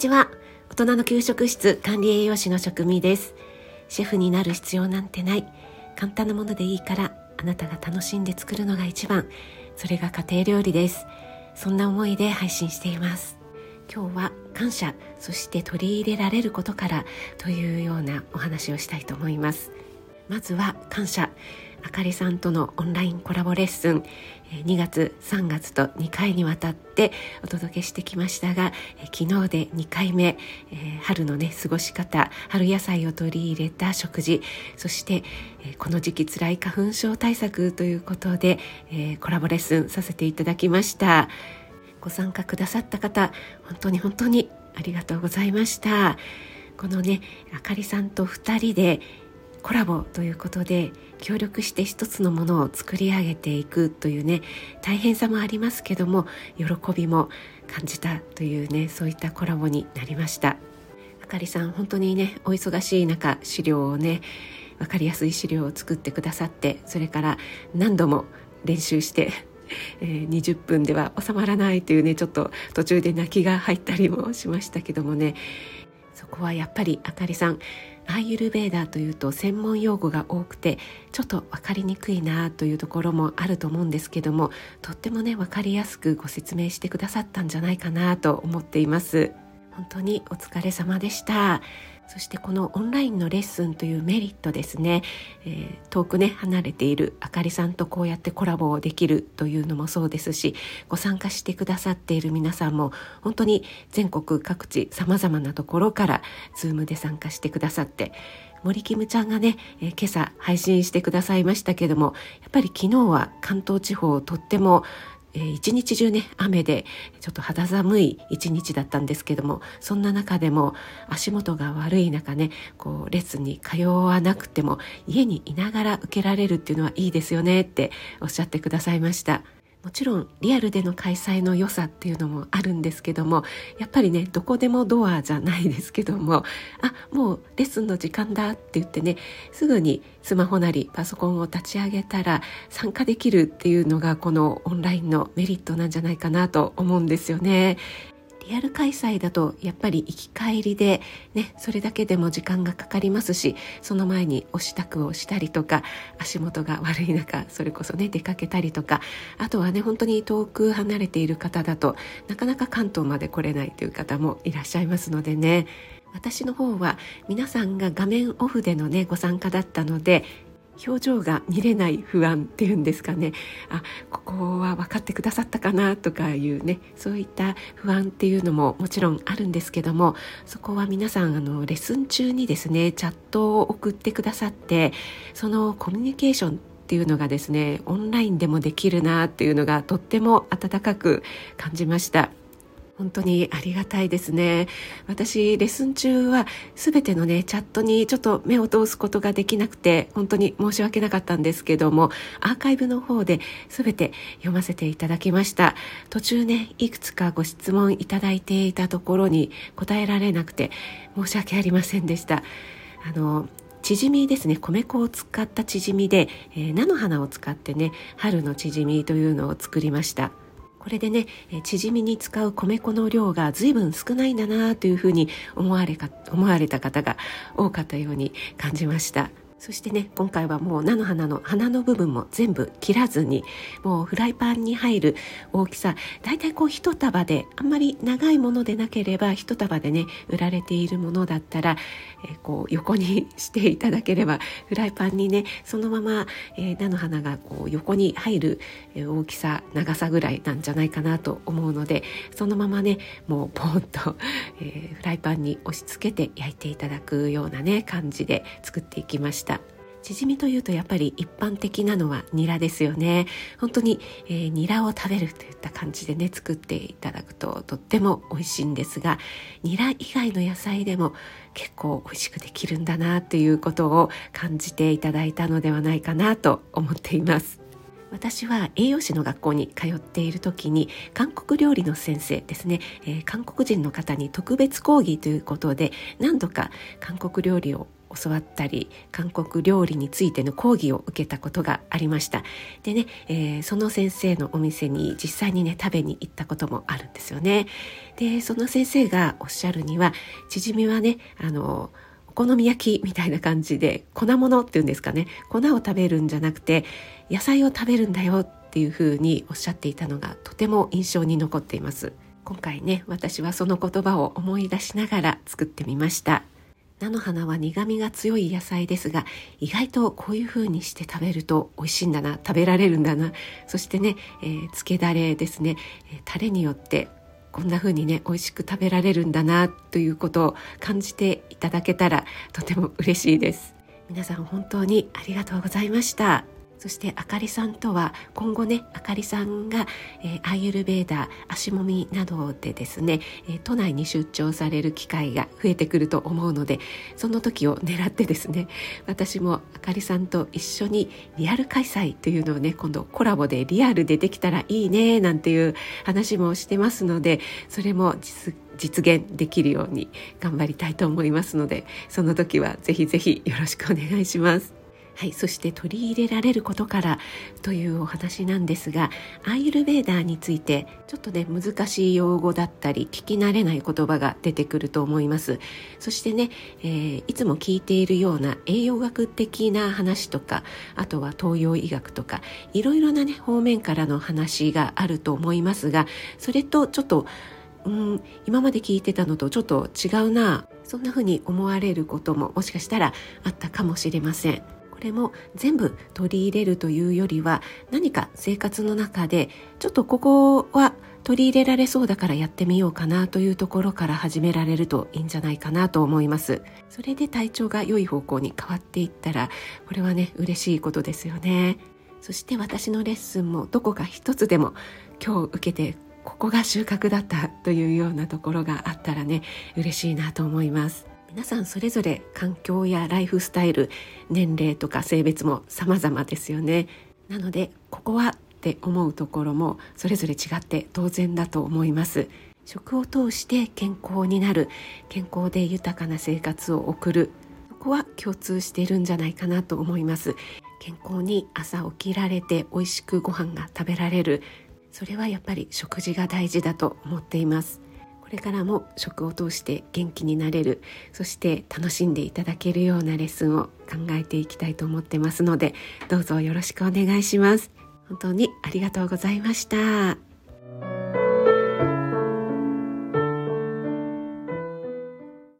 ちは。大人の給食室管理栄養士の職味です。シェフになる必要なんてない。簡単なものでいいからあなたが楽しんで作るのが一番。それが家庭料理です。そんな思いで配信しています。今日は感謝そして取り入れられることからというようなお話をしたいと思います。まずは感謝。あかりさんとのオンラインコラボレッスン2月3月と2回にわたってお届けしてきましたが昨日で2回目春のね過ごし方春野菜を取り入れた食事そしてこの時期つらい花粉症対策ということでコラボレッスンさせていただきました。ご参加くださった方本当に本当にありがとうございました。このねあかりさんと2人でコラボということで協力して一つのものを作り上げていくというね大変さもありますけども喜びも感じたというねそういったコラボになりました。あかりさん本当にねお忙しい中資料をね分かりやすい資料を作ってくださってそれから何度も練習してえー、20分では収まらないというねちょっと途中で泣きが入ったりもしましたけどもね。そこはやっぱりあかりさんアーユルベーダーというと専門用語が多くてちょっと分かりにくいなというところもあると思うんですけどもとってもね分かりやすくご説明してくださったんじゃないかなと思っています。本当にお疲れ様でした。そしてこのオンラインのレッスンというメリットですね、えー、遠くね離れているあかりさんとこうやってコラボをできるというのもそうですしご参加してくださっている皆さんも本当に全国各地さまざまなところから Zoom で参加してくださって森キムちゃんがね、えー、今朝配信してくださいましたけどもやっぱり昨日は関東地方とってもえー、一日中ね雨でちょっと肌寒い一日だったんですけどもそんな中でも足元が悪い中ねこうレッスンに通わなくても家にいながら受けられるっていうのはいいですよねっておっしゃってくださいました。もちろんリアルでの開催の良さっていうのもあるんですけどもやっぱりねどこでもドアじゃないですけどもあもうレッスンの時間だって言ってねすぐにスマホなりパソコンを立ち上げたら参加できるっていうのがこのオンラインのメリットなんじゃないかなと思うんですよね。リアル開催だとやっぱり行き帰りでねそれだけでも時間がかかりますしその前にお支度をしたりとか足元が悪い中それこそね出かけたりとかあとはね本当に遠く離れている方だとなかなか関東まで来れないという方もいらっしゃいますのでね。私の方は皆さんが画面オフでのねご参加だったので表情が見れない不安っていうんですかねあここは分かってくださったかなとかいうねそういった不安っていうのももちろんあるんですけどもそこは皆さんあのレッスン中にですねチャットを送ってくださってそのコミュニケーションっていうのがですねオンラインでもできるなっていうのがとっても温かく感じました。本当にありがたいですね。私、レッスン中は全てのね、チャットにちょっと目を通すことができなくて、本当に申し訳なかったんですけども、アーカイブの方で全て読ませていただきました。途中ね、いくつかご質問いただいていたところに答えられなくて、申し訳ありませんでした。あの、チヂミですね米粉を使ったチヂミで、えー、菜の花を使ってね春のチヂミというのを作りましたこれでね、チヂミに使う米粉の量が随分少ないんだなというふうに思われか思われた方が多かったように感じました。そしてね今回はもう菜の花の花の部分も全部切らずにもうフライパンに入る大きさだいたいこう一束であんまり長いものでなければ一束でね売られているものだったら、え、こう横にしていただければフライパンにねそのまま、え、菜の花がこう横に入る、大きさ長さぐらいなんじゃないかなと思うのでそのままねもうポンと、えフライパンに押し付けて焼いていただくようなね感じで作っていきました。チヂミというとやっぱり一般的なのはニラですよね。本当に、えー、ニラを食べるといった感じでね作っていただくととっても美味しいんですがニラ以外の野菜でも結構美味しくできるんだなということを感じていただいたのではないかなと思っています。私は栄養士の学校に通っている時に韓国料理の先生ですね、えー、韓国人の方に特別講義ということで何度か韓国料理を教わったり韓国料理についての講義を受けたことがありました。でね、えー、その先生のお店に実際にね食べに行ったこともあるんですよね。でその先生がおっしゃるにはチヂミはねあのお好み焼きみたいな感じで粉物っていうんですかね。粉を食べるんじゃなくて野菜を食べるんだよっていうふうにおっしゃっていたのがとても印象に残っています。今回ね私はその言葉を思い出しながら作ってみました。菜の花は苦味が強い野菜ですが意外とこういう風にして食べると美味しいんだな食べられるんだな。そしてね、えー、漬けだれですね、えー、タレによってこんな風にね美味しく食べられるんだなということを感じていただけたらとても嬉しいです。皆さん本当にありがとうございました。そしてあかりさんとは今後ねあかりさんが、えー、アイユルベーダー足もみなどでですね、えー、都内に出張される機会が増えてくると思うのでその時を狙ってですね私もあかりさんと一緒にリアル開催というのをね今度コラボでリアルでできたらいいねなんていう話もしてますのでそれも実実現できるように頑張りたいと思いますのでその時はぜひぜひよろしくお願いします。はい、そして取り入れられることからというお話なんですがアーユルベーダーについてちょっとね難しい用語だったり聞き慣れない言葉が出てくると思いますそしてね、えー、いつも聞いているような栄養学的な話とかあとは東洋医学とかいろいろなね方面からの話があると思いますがそれとちょっとうん今まで聞いてたのとちょっと違うなそんな風に思われることももしかしたらあったかもしれません。これも全部取り入れるというよりは何か生活の中でちょっとここは取り入れられそうだからやってみようかなというところから始められるといいんじゃないかなと思います。それで体調が良い方向に変わっていったらこれはね嬉しいことですよね。そして私のレッスンもどこか一つでも今日受けてここが収穫だったというようなところがあったらね嬉しいなと思います。皆さんそれぞれ環境やライフスタイル年齢とか性別も様々ですよね。なのでここはって思うところもそれぞれ違って当然だと思います。食を通して健康になる健康で豊かな生活を送るそこは共通しているんじゃないかなと思います。健康に朝起きられて美味しくご飯が食べられる。それはやっぱり食事が大事だと思っています。れからも食を通して元気になれるそして楽しんでいただけるようなレッスンを考えていきたいと思ってますのでどうぞよろしくお願いします本当にありがとうございました。